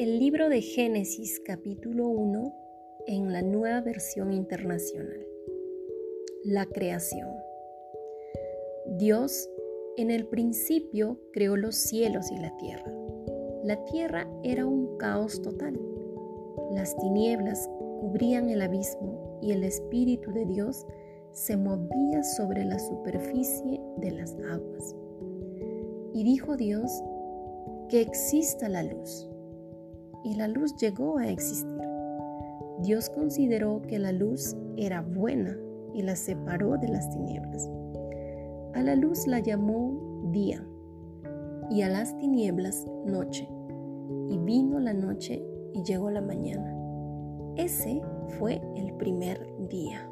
El libro de Génesis capítulo 1 en la nueva versión internacional. La creación. Dios en el principio creó los cielos y la tierra. La tierra era un caos total. Las tinieblas cubrían el abismo y el Espíritu de Dios se movía sobre la superficie de las aguas. Y dijo Dios, que exista la luz. Y la luz llegó a existir. Dios consideró que la luz era buena y la separó de las tinieblas. A la luz la llamó día y a las tinieblas noche. Y vino la noche y llegó la mañana. Ese fue el primer día.